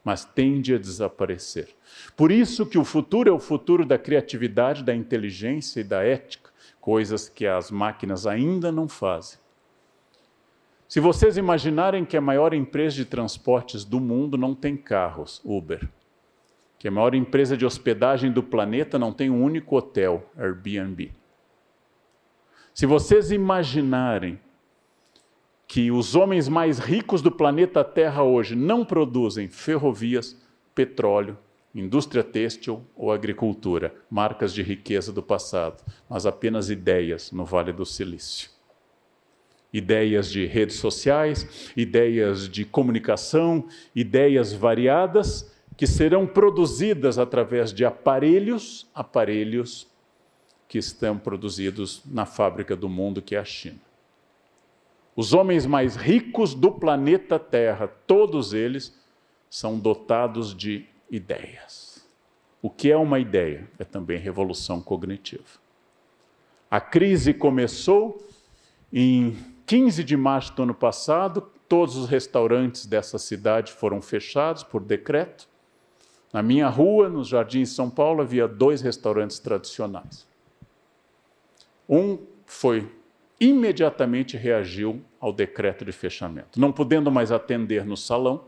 B: mas tende a desaparecer. Por isso que o futuro é o futuro da criatividade, da inteligência e da ética, coisas que as máquinas ainda não fazem. Se vocês imaginarem que a maior empresa de transportes do mundo não tem carros, Uber, que a maior empresa de hospedagem do planeta não tem um único hotel, Airbnb. Se vocês imaginarem que os homens mais ricos do planeta Terra hoje não produzem ferrovias, petróleo, indústria têxtil ou agricultura, marcas de riqueza do passado, mas apenas ideias no Vale do Silício. Ideias de redes sociais, ideias de comunicação, ideias variadas que serão produzidas através de aparelhos, aparelhos que estão produzidos na fábrica do mundo, que é a China. Os homens mais ricos do planeta Terra, todos eles, são dotados de ideias. O que é uma ideia? É também revolução cognitiva. A crise começou em 15 de março do ano passado, todos os restaurantes dessa cidade foram fechados por decreto. Na minha rua, nos Jardins de São Paulo, havia dois restaurantes tradicionais. Um foi imediatamente reagiu ao decreto de fechamento. Não podendo mais atender no salão,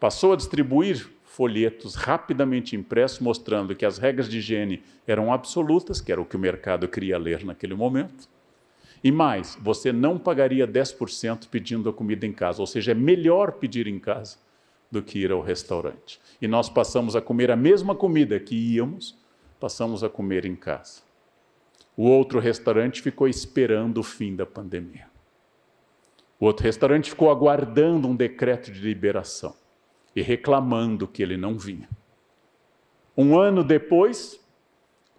B: passou a distribuir folhetos rapidamente impressos mostrando que as regras de higiene eram absolutas, que era o que o mercado queria ler naquele momento. E mais, você não pagaria 10% pedindo a comida em casa, ou seja, é melhor pedir em casa do que ir ao restaurante. E nós passamos a comer a mesma comida que íamos, passamos a comer em casa. O outro restaurante ficou esperando o fim da pandemia. O outro restaurante ficou aguardando um decreto de liberação e reclamando que ele não vinha. Um ano depois,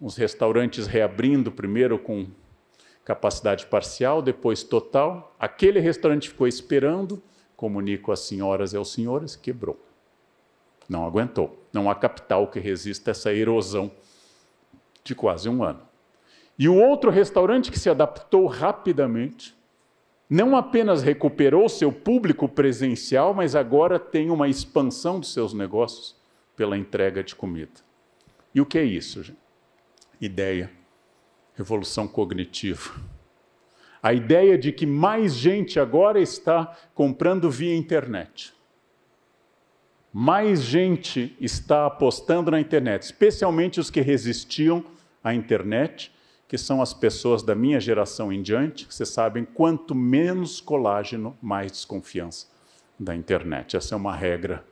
B: os restaurantes reabrindo, primeiro com capacidade parcial, depois total, aquele restaurante ficou esperando comunico às senhoras e aos senhores, quebrou. Não aguentou. Não há capital que resista a essa erosão de quase um ano. E o outro restaurante que se adaptou rapidamente, não apenas recuperou seu público presencial, mas agora tem uma expansão dos seus negócios pela entrega de comida. E o que é isso, gente? Ideia, revolução cognitiva a ideia de que mais gente agora está comprando via internet. Mais gente está apostando na internet, especialmente os que resistiam a internet, que são as pessoas da minha geração em diante, vocês sabem, quanto menos colágeno, mais desconfiança da internet. Essa é uma regra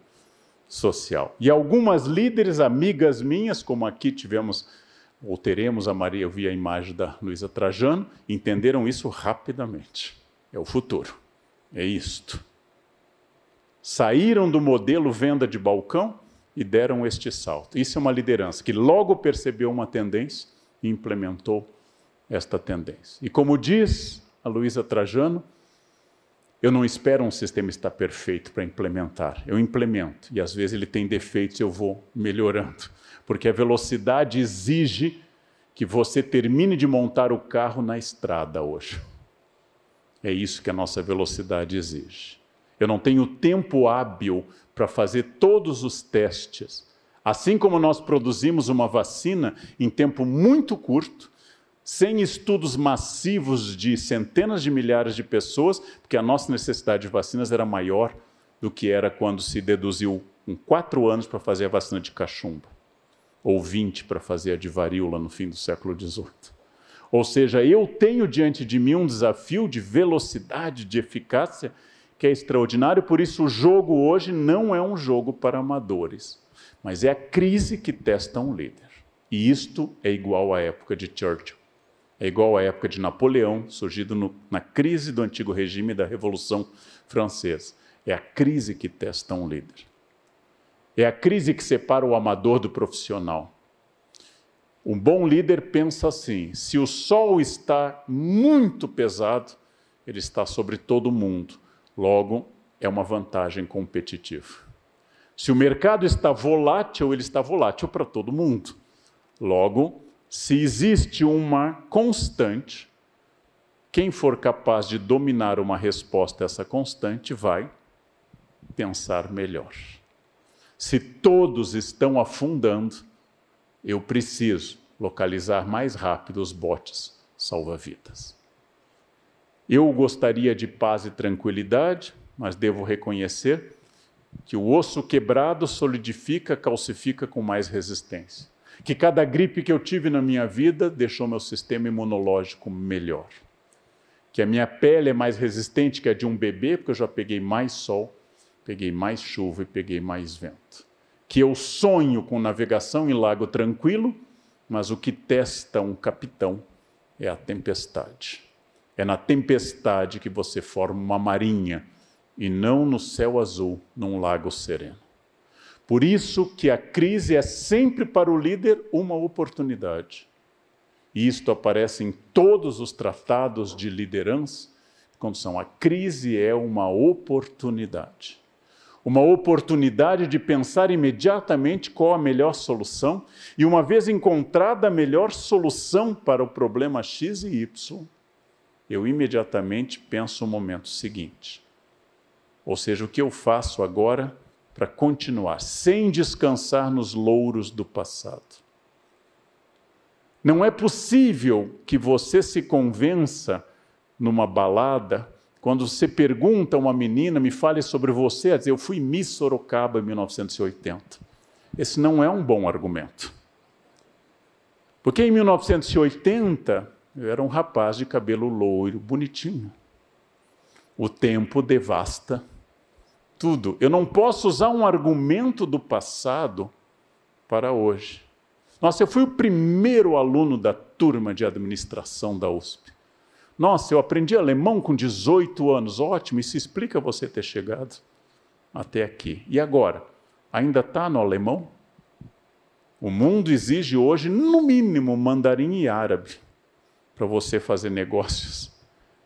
B: social. E algumas líderes, amigas minhas, como aqui tivemos ou teremos a Maria, eu vi a imagem da Luísa Trajano, entenderam isso rapidamente. É o futuro. É isto. Saíram do modelo venda de balcão e deram este salto. Isso é uma liderança que logo percebeu uma tendência e implementou esta tendência. E como diz a Luísa Trajano, eu não espero um sistema estar perfeito para implementar. Eu implemento e às vezes ele tem defeitos, eu vou melhorando porque a velocidade exige que você termine de montar o carro na estrada hoje. É isso que a nossa velocidade exige. Eu não tenho tempo hábil para fazer todos os testes. Assim como nós produzimos uma vacina em tempo muito curto, sem estudos massivos de centenas de milhares de pessoas, porque a nossa necessidade de vacinas era maior do que era quando se deduziu em quatro anos para fazer a vacina de cachumba ou 20 para fazer a de varíola no fim do século XVIII. Ou seja, eu tenho diante de mim um desafio de velocidade, de eficácia, que é extraordinário, por isso o jogo hoje não é um jogo para amadores, mas é a crise que testa um líder. E isto é igual à época de Churchill. É igual à época de Napoleão, surgido no, na crise do antigo regime da Revolução Francesa. É a crise que testa um líder. É a crise que separa o amador do profissional. Um bom líder pensa assim: se o sol está muito pesado, ele está sobre todo mundo. Logo, é uma vantagem competitiva. Se o mercado está volátil, ele está volátil para todo mundo. Logo, se existe uma constante, quem for capaz de dominar uma resposta a essa constante vai pensar melhor. Se todos estão afundando, eu preciso localizar mais rápido os botes salva-vidas. Eu gostaria de paz e tranquilidade, mas devo reconhecer que o osso quebrado solidifica, calcifica com mais resistência. Que cada gripe que eu tive na minha vida deixou meu sistema imunológico melhor. Que a minha pele é mais resistente que a de um bebê, porque eu já peguei mais sol peguei mais chuva e peguei mais vento. Que eu sonho com navegação em lago tranquilo, mas o que testa um capitão é a tempestade. É na tempestade que você forma uma marinha e não no céu azul, num lago sereno. Por isso que a crise é sempre para o líder uma oportunidade. E isto aparece em todos os tratados de liderança, quando são a crise é uma oportunidade uma oportunidade de pensar imediatamente qual a melhor solução, e uma vez encontrada a melhor solução para o problema X e Y, eu imediatamente penso o momento seguinte. Ou seja, o que eu faço agora para continuar sem descansar nos louros do passado. Não é possível que você se convença numa balada quando você pergunta a uma menina, me fale sobre você, a dizer, eu fui Miss Sorocaba em 1980. Esse não é um bom argumento. Porque em 1980 eu era um rapaz de cabelo loiro, bonitinho. O tempo devasta tudo. Eu não posso usar um argumento do passado para hoje. Nossa, eu fui o primeiro aluno da turma de administração da USP. Nossa, eu aprendi alemão com 18 anos. Ótimo, isso explica você ter chegado até aqui. E agora? Ainda está no alemão? O mundo exige hoje, no mínimo, mandarim e árabe para você fazer negócios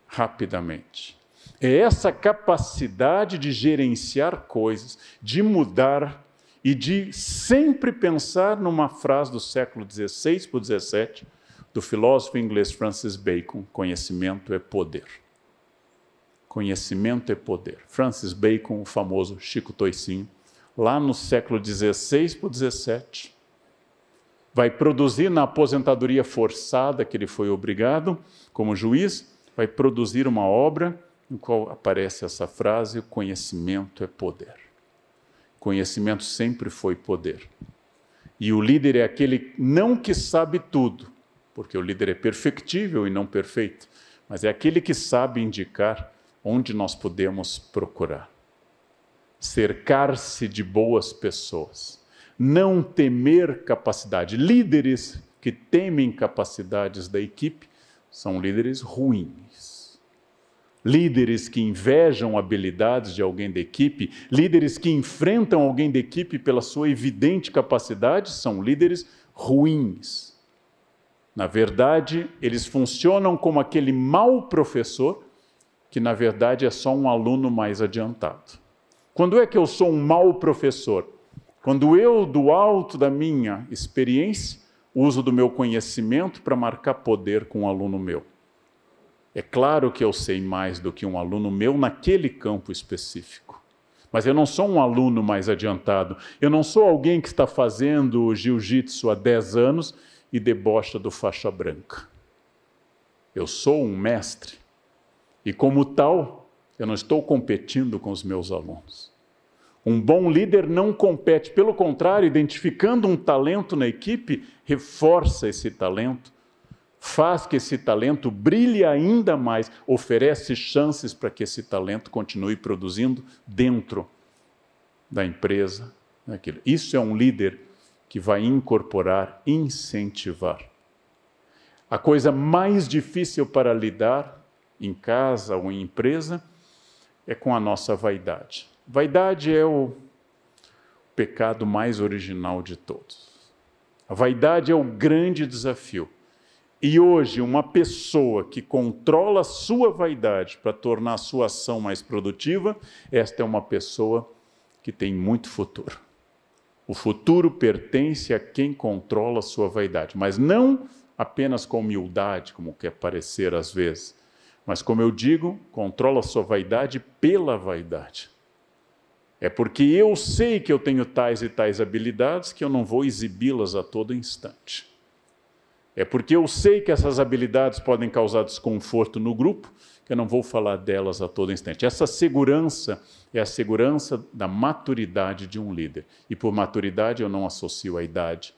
B: rapidamente. É essa capacidade de gerenciar coisas, de mudar e de sempre pensar numa frase do século XVI para o XVII do filósofo inglês Francis Bacon: conhecimento é poder. Conhecimento é poder. Francis Bacon, o famoso Chico Toicinho, lá no século XVI para XVII, vai produzir na aposentadoria forçada que ele foi obrigado como juiz, vai produzir uma obra em qual aparece essa frase: conhecimento é poder. Conhecimento sempre foi poder. E o líder é aquele não que sabe tudo, porque o líder é perfectível e não perfeito, mas é aquele que sabe indicar onde nós podemos procurar. Cercar-se de boas pessoas, não temer capacidade. Líderes que temem capacidades da equipe são líderes ruins. Líderes que invejam habilidades de alguém da equipe, líderes que enfrentam alguém da equipe pela sua evidente capacidade, são líderes ruins. Na verdade, eles funcionam como aquele mau professor que, na verdade, é só um aluno mais adiantado. Quando é que eu sou um mau professor? Quando eu, do alto da minha experiência, uso do meu conhecimento para marcar poder com um aluno meu. É claro que eu sei mais do que um aluno meu naquele campo específico. Mas eu não sou um aluno mais adiantado. Eu não sou alguém que está fazendo jiu-jitsu há 10 anos e debocha do faixa branca. Eu sou um mestre. E como tal, eu não estou competindo com os meus alunos. Um bom líder não compete, pelo contrário, identificando um talento na equipe, reforça esse talento, faz que esse talento brilhe ainda mais, oferece chances para que esse talento continue produzindo dentro da empresa. Aquilo. Isso é um líder que vai incorporar, incentivar. A coisa mais difícil para lidar em casa ou em empresa é com a nossa vaidade. Vaidade é o pecado mais original de todos. A vaidade é o grande desafio. E hoje, uma pessoa que controla a sua vaidade para tornar a sua ação mais produtiva, esta é uma pessoa que tem muito futuro. O futuro pertence a quem controla a sua vaidade, mas não apenas com humildade, como quer parecer às vezes, mas como eu digo, controla a sua vaidade pela vaidade. É porque eu sei que eu tenho tais e tais habilidades que eu não vou exibi-las a todo instante. É porque eu sei que essas habilidades podem causar desconforto no grupo que eu não vou falar delas a todo instante. Essa segurança é a segurança da maturidade de um líder. E por maturidade eu não associo a idade,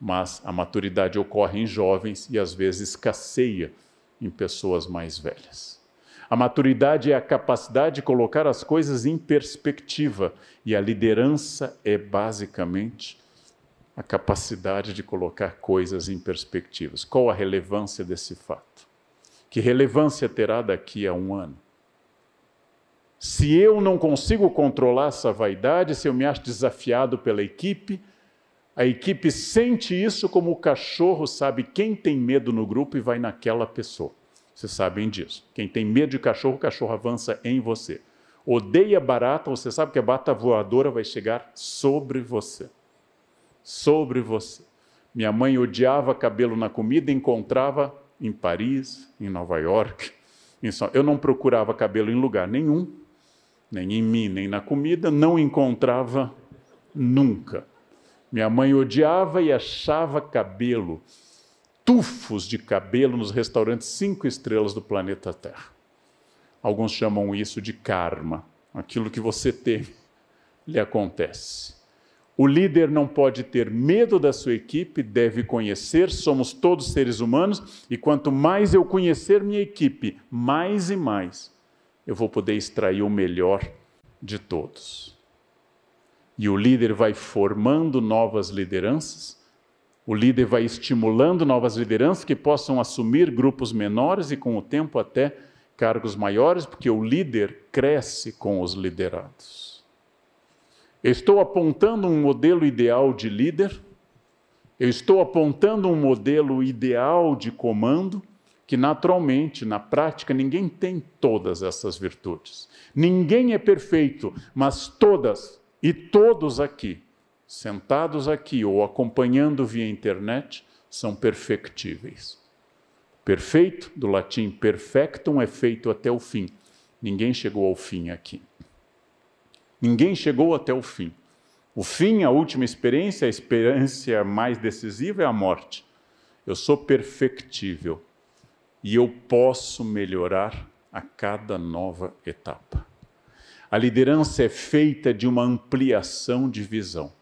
B: mas a maturidade ocorre em jovens e às vezes escasseia em pessoas mais velhas. A maturidade é a capacidade de colocar as coisas em perspectiva, e a liderança é basicamente a capacidade de colocar coisas em perspectivas. Qual a relevância desse fato? Que relevância terá daqui a um ano? Se eu não consigo controlar essa vaidade, se eu me acho desafiado pela equipe, a equipe sente isso como o cachorro sabe quem tem medo no grupo e vai naquela pessoa. Vocês sabem disso. Quem tem medo de cachorro, o cachorro avança em você. Odeia barata, você sabe que a barata voadora vai chegar sobre você. Sobre você. Minha mãe odiava cabelo na comida, encontrava em Paris, em Nova York. Em São... Eu não procurava cabelo em lugar nenhum, nem em mim, nem na comida, não encontrava nunca. Minha mãe odiava e achava cabelo tufos de cabelo nos restaurantes cinco estrelas do planeta Terra. Alguns chamam isso de karma. Aquilo que você tem lhe acontece. O líder não pode ter medo da sua equipe, deve conhecer, somos todos seres humanos, e quanto mais eu conhecer minha equipe, mais e mais eu vou poder extrair o melhor de todos. E o líder vai formando novas lideranças, o líder vai estimulando novas lideranças que possam assumir grupos menores e, com o tempo, até cargos maiores, porque o líder cresce com os liderados. Estou apontando um modelo ideal de líder, eu estou apontando um modelo ideal de comando, que naturalmente, na prática, ninguém tem todas essas virtudes. Ninguém é perfeito, mas todas e todos aqui sentados aqui ou acompanhando via internet são perfectíveis. Perfeito, do latim perfectum, é feito até o fim. Ninguém chegou ao fim aqui. Ninguém chegou até o fim. O fim, a última experiência, a experiência mais decisiva é a morte. Eu sou perfectível e eu posso melhorar a cada nova etapa. A liderança é feita de uma ampliação de visão.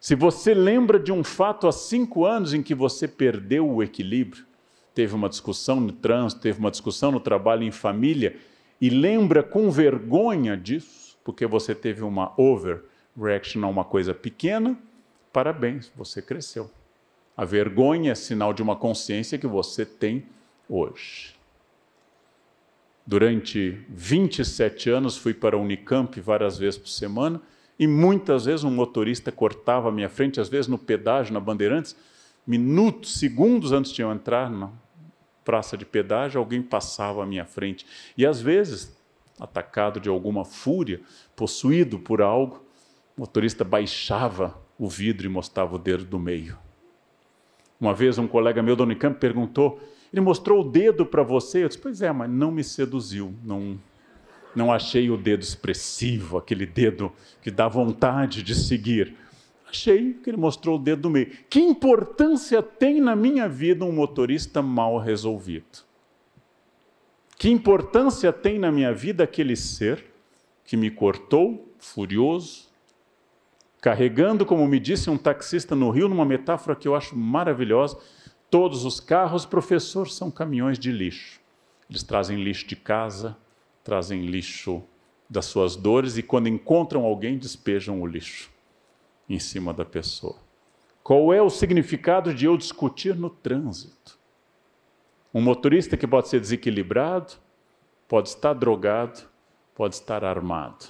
B: Se você lembra de um fato há cinco anos em que você perdeu o equilíbrio, teve uma discussão no trânsito, teve uma discussão no trabalho, em família, e lembra com vergonha disso, porque você teve uma overreaction a uma coisa pequena, parabéns, você cresceu. A vergonha é sinal de uma consciência que você tem hoje. Durante 27 anos fui para a Unicamp várias vezes por semana e muitas vezes um motorista cortava a minha frente, às vezes no pedágio, na Bandeirantes, minutos, segundos antes de eu entrar na praça de pedágio, alguém passava à minha frente. E às vezes, atacado de alguma fúria, possuído por algo, o motorista baixava o vidro e mostrava o dedo do meio. Uma vez um colega meu do Unicamp perguntou, ele mostrou o dedo para você? Eu disse, pois é, mas não me seduziu, não não achei o dedo expressivo, aquele dedo que dá vontade de seguir. Achei que ele mostrou o dedo do meio. Que importância tem na minha vida um motorista mal resolvido? Que importância tem na minha vida aquele ser que me cortou, furioso, carregando, como me disse um taxista no Rio, numa metáfora que eu acho maravilhosa, todos os carros, professor, são caminhões de lixo. Eles trazem lixo de casa, trazem lixo das suas dores e quando encontram alguém despejam o lixo em cima da pessoa. Qual é o significado de eu discutir no trânsito? Um motorista que pode ser desequilibrado, pode estar drogado, pode estar armado.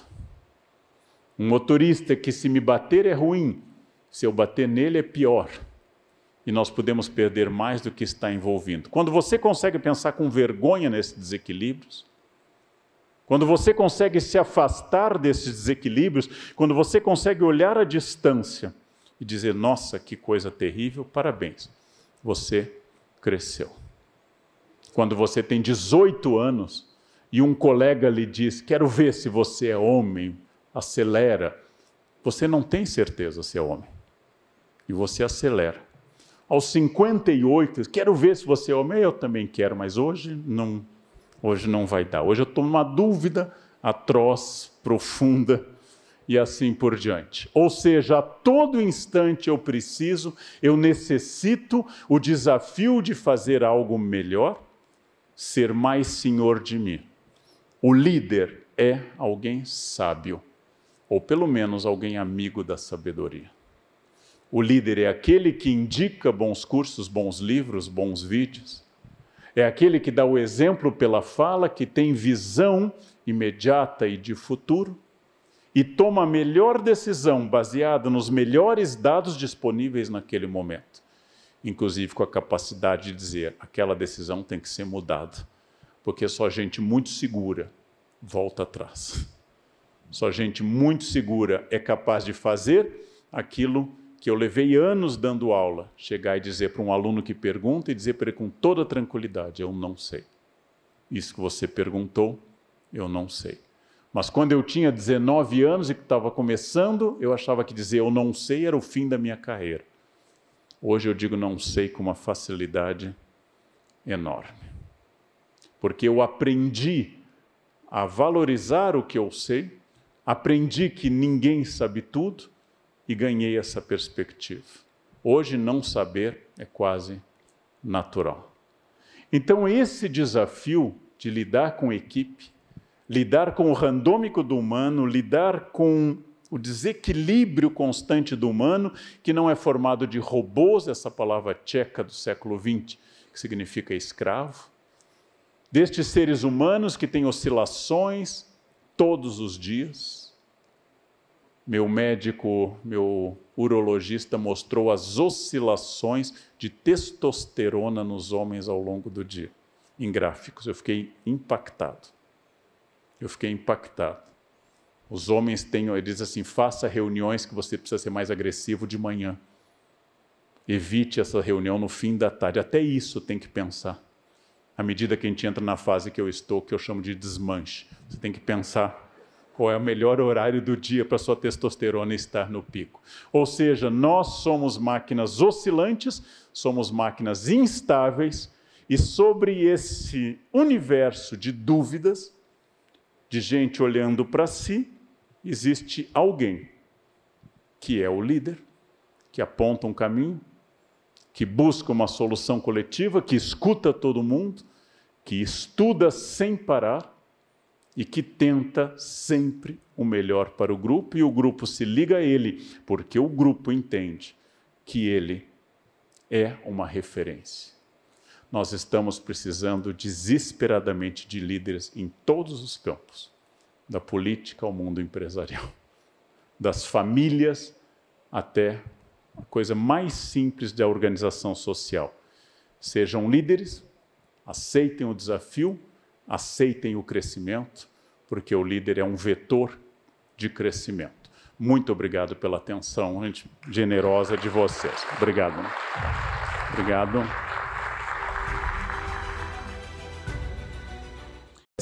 B: Um motorista que, se me bater, é ruim, se eu bater nele, é pior. E nós podemos perder mais do que está envolvido. Quando você consegue pensar com vergonha nesses desequilíbrios, quando você consegue se afastar desses desequilíbrios, quando você consegue olhar à distância e dizer: Nossa, que coisa terrível, parabéns, você cresceu. Quando você tem 18 anos e um colega lhe diz: Quero ver se você é homem, acelera. Você não tem certeza se é homem. E você acelera. Aos 58, quero ver se você é homem, eu também quero, mas hoje não hoje não vai dar. Hoje eu estou numa dúvida atroz, profunda e assim por diante. Ou seja, a todo instante eu preciso, eu necessito o desafio de fazer algo melhor, ser mais senhor de mim. O líder é alguém sábio, ou pelo menos alguém amigo da sabedoria. O líder é aquele que indica bons cursos, bons livros, bons vídeos é aquele que dá o exemplo pela fala, que tem visão imediata e de futuro e toma a melhor decisão baseada nos melhores dados disponíveis naquele momento, inclusive com a capacidade de dizer aquela decisão tem que ser mudada, porque só gente muito segura volta atrás. Só gente muito segura é capaz de fazer aquilo que eu levei anos dando aula, chegar e dizer para um aluno que pergunta e dizer para ele com toda tranquilidade: eu não sei. Isso que você perguntou, eu não sei. Mas quando eu tinha 19 anos e estava começando, eu achava que dizer eu não sei era o fim da minha carreira. Hoje eu digo não sei com uma facilidade enorme. Porque eu aprendi a valorizar o que eu sei, aprendi que ninguém sabe tudo, e ganhei essa perspectiva. Hoje, não saber é quase natural. Então, esse desafio de lidar com equipe, lidar com o randômico do humano, lidar com o desequilíbrio constante do humano, que não é formado de robôs, essa palavra tcheca do século XX, que significa escravo, destes seres humanos que têm oscilações todos os dias, meu médico, meu urologista mostrou as oscilações de testosterona nos homens ao longo do dia, em gráficos. Eu fiquei impactado. Eu fiquei impactado. Os homens têm, ele diz assim: faça reuniões que você precisa ser mais agressivo de manhã. Evite essa reunião no fim da tarde. Até isso tem que pensar. À medida que a gente entra na fase que eu estou, que eu chamo de desmanche, você tem que pensar qual é o melhor horário do dia para sua testosterona estar no pico. Ou seja, nós somos máquinas oscilantes, somos máquinas instáveis, e sobre esse universo de dúvidas, de gente olhando para si, existe alguém que é o líder, que aponta um caminho, que busca uma solução coletiva, que escuta todo mundo, que estuda sem parar e que tenta sempre o melhor para o grupo e o grupo se liga a ele, porque o grupo entende que ele é uma referência. Nós estamos precisando desesperadamente de líderes em todos os campos, da política ao mundo empresarial, das famílias até a coisa mais simples da organização social. Sejam líderes, aceitem o desafio, aceitem o crescimento, porque o líder é um vetor de crescimento. Muito obrigado pela atenção generosa de vocês. Obrigado. Obrigado.